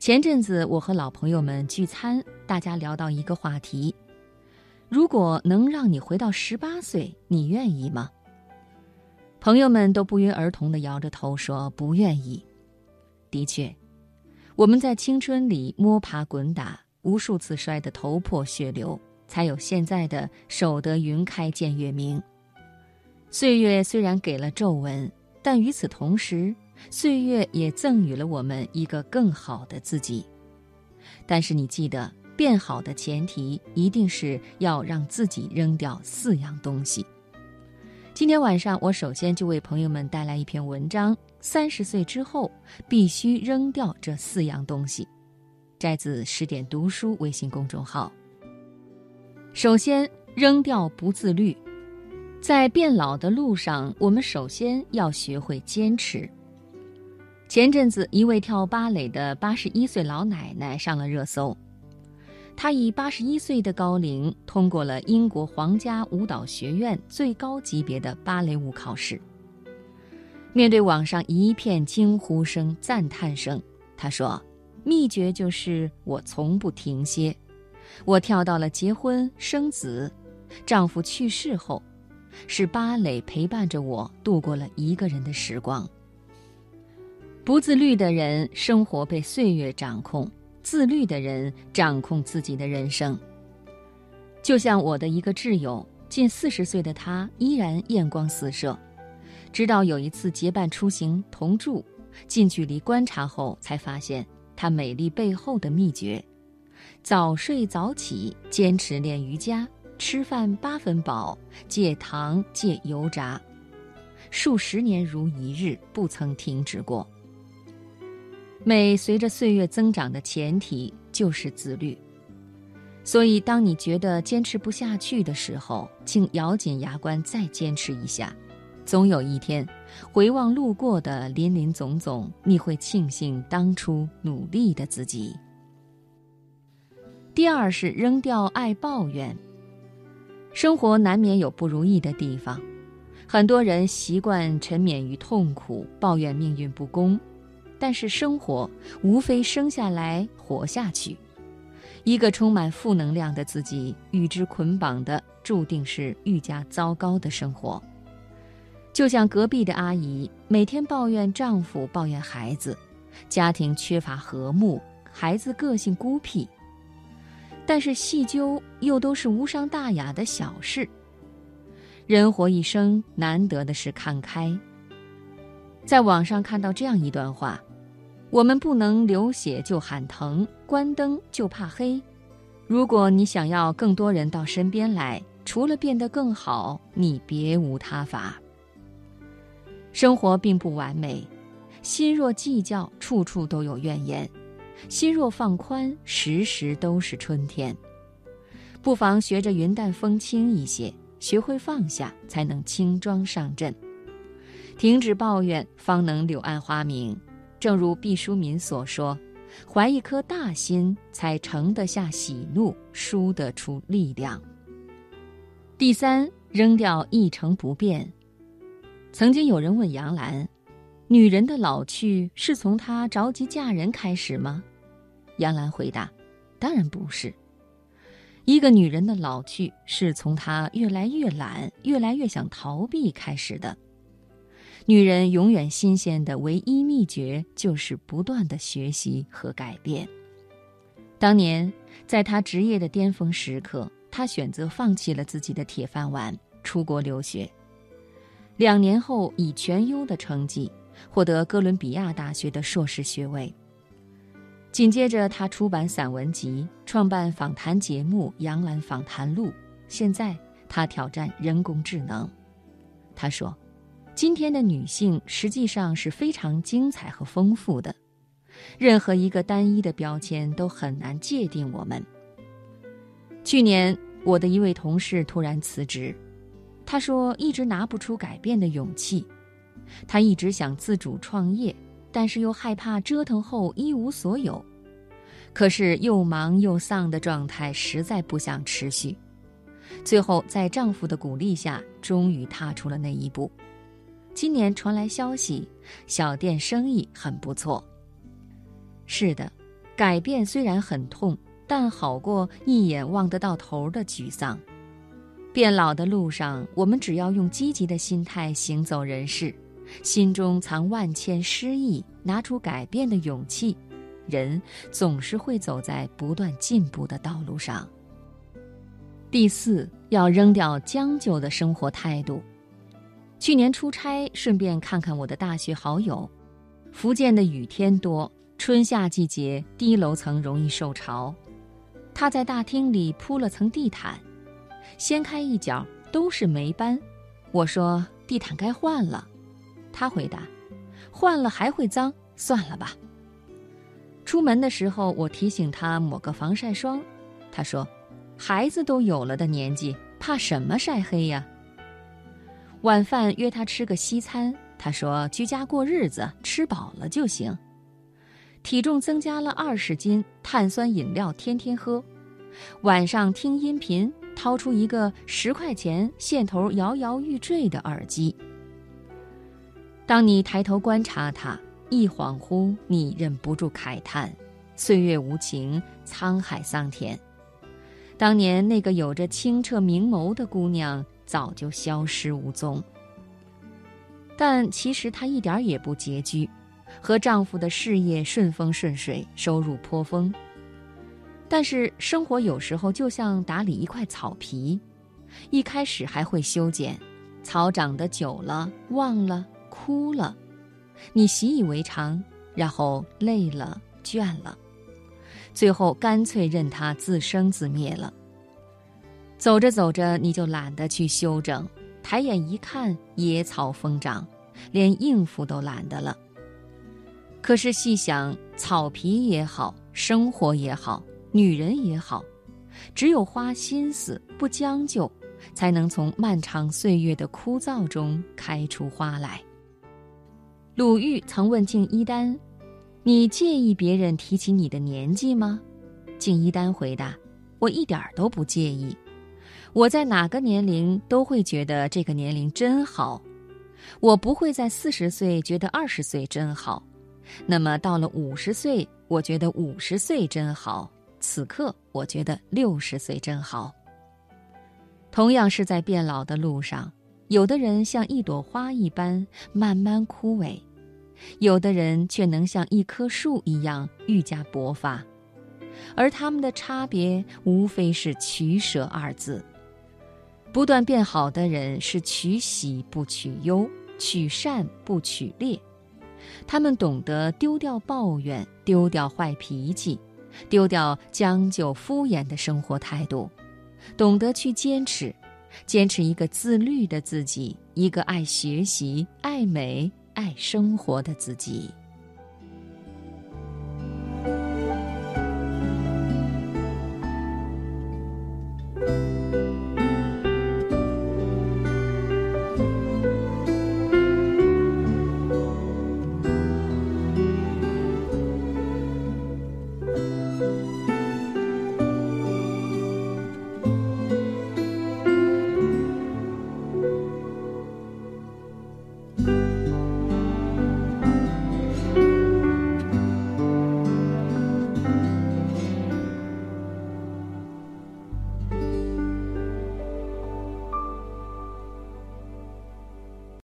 前阵子我和老朋友们聚餐，大家聊到一个话题：如果能让你回到十八岁，你愿意吗？朋友们都不约而同地摇着头说不愿意。的确，我们在青春里摸爬滚打，无数次摔得头破血流，才有现在的守得云开见月明。岁月虽然给了皱纹，但与此同时。岁月也赠予了我们一个更好的自己，但是你记得，变好的前提一定是要让自己扔掉四样东西。今天晚上，我首先就为朋友们带来一篇文章：三十岁之后必须扔掉这四样东西，摘自十点读书微信公众号。首先，扔掉不自律，在变老的路上，我们首先要学会坚持。前阵子，一位跳芭蕾的八十一岁老奶奶上了热搜。她以八十一岁的高龄通过了英国皇家舞蹈学院最高级别的芭蕾舞考试。面对网上一片惊呼声、赞叹声，她说：“秘诀就是我从不停歇，我跳到了结婚生子，丈夫去世后，是芭蕾陪伴着我度过了一个人的时光。”不自律的人，生活被岁月掌控；自律的人，掌控自己的人生。就像我的一个挚友，近四十岁的他依然艳光四射。直到有一次结伴出行同住，近距离观察后，才发现他美丽背后的秘诀：早睡早起，坚持练瑜伽，吃饭八分饱，戒糖戒油炸，数十年如一日，不曾停止过。美随着岁月增长的前提就是自律，所以当你觉得坚持不下去的时候，请咬紧牙关再坚持一下，总有一天，回望路过的林林总总，你会庆幸当初努力的自己。第二是扔掉爱抱怨，生活难免有不如意的地方，很多人习惯沉湎于痛苦，抱怨命运不公。但是生活无非生下来活下去，一个充满负能量的自己与之捆绑的，注定是愈加糟糕的生活。就像隔壁的阿姨，每天抱怨丈夫、抱怨孩子，家庭缺乏和睦，孩子个性孤僻。但是细究又都是无伤大雅的小事。人活一生，难得的是看开。在网上看到这样一段话。我们不能流血就喊疼，关灯就怕黑。如果你想要更多人到身边来，除了变得更好，你别无他法。生活并不完美，心若计较，处处都有怨言；心若放宽，时时都是春天。不妨学着云淡风轻一些，学会放下，才能轻装上阵。停止抱怨，方能柳暗花明。正如毕淑敏所说：“怀一颗大心，才盛得下喜怒，输得出力量。”第三，扔掉一成不变。曾经有人问杨澜：“女人的老去是从她着急嫁人开始吗？”杨澜回答：“当然不是。一个女人的老去是从她越来越懒，越来越想逃避开始的。”女人永远新鲜的唯一秘诀就是不断的学习和改变。当年，在她职业的巅峰时刻，她选择放弃了自己的铁饭碗，出国留学。两年后，以全优的成绩获得哥伦比亚大学的硕士学位。紧接着，她出版散文集，创办访谈节目《杨澜访谈录》。现在，她挑战人工智能。她说。今天的女性实际上是非常精彩和丰富的，任何一个单一的标签都很难界定我们。去年，我的一位同事突然辞职，他说一直拿不出改变的勇气，他一直想自主创业，但是又害怕折腾后一无所有，可是又忙又丧的状态实在不想持续，最后在丈夫的鼓励下，终于踏出了那一步。今年传来消息，小店生意很不错。是的，改变虽然很痛，但好过一眼望得到头的沮丧。变老的路上，我们只要用积极的心态行走人世，心中藏万千诗意，拿出改变的勇气，人总是会走在不断进步的道路上。第四，要扔掉将就的生活态度。去年出差，顺便看看我的大学好友。福建的雨天多，春夏季节低楼层容易受潮。他在大厅里铺了层地毯，掀开一角都是霉斑。我说地毯该换了，他回答：换了还会脏，算了吧。出门的时候我提醒他抹个防晒霜，他说。孩子都有了的年纪，怕什么晒黑呀？晚饭约他吃个西餐，他说居家过日子，吃饱了就行。体重增加了二十斤，碳酸饮料天天喝。晚上听音频，掏出一个十块钱、线头摇摇欲坠的耳机。当你抬头观察他，一恍惚，你忍不住慨叹：岁月无情，沧海桑田。当年那个有着清澈明眸的姑娘早就消失无踪。但其实她一点也不拮据，和丈夫的事业顺风顺水，收入颇丰。但是生活有时候就像打理一块草皮，一开始还会修剪，草长得久了忘了枯了，你习以为常，然后累了倦了。最后干脆任它自生自灭了。走着走着，你就懒得去修整，抬眼一看，野草疯长，连应付都懒得了。可是细想，草皮也好，生活也好，女人也好，只有花心思，不将就，才能从漫长岁月的枯燥中开出花来。鲁豫曾问敬一丹。你介意别人提起你的年纪吗？敬一丹回答：“我一点都不介意。我在哪个年龄都会觉得这个年龄真好。我不会在四十岁觉得二十岁真好，那么到了五十岁，我觉得五十岁真好。此刻，我觉得六十岁真好。同样是在变老的路上，有的人像一朵花一般慢慢枯萎。”有的人却能像一棵树一样愈加勃发，而他们的差别无非是取舍二字。不断变好的人是取喜不取忧，取善不取劣。他们懂得丢掉抱怨，丢掉坏脾气，丢掉将就敷衍的生活态度，懂得去坚持，坚持一个自律的自己，一个爱学习、爱美。爱生活的自己。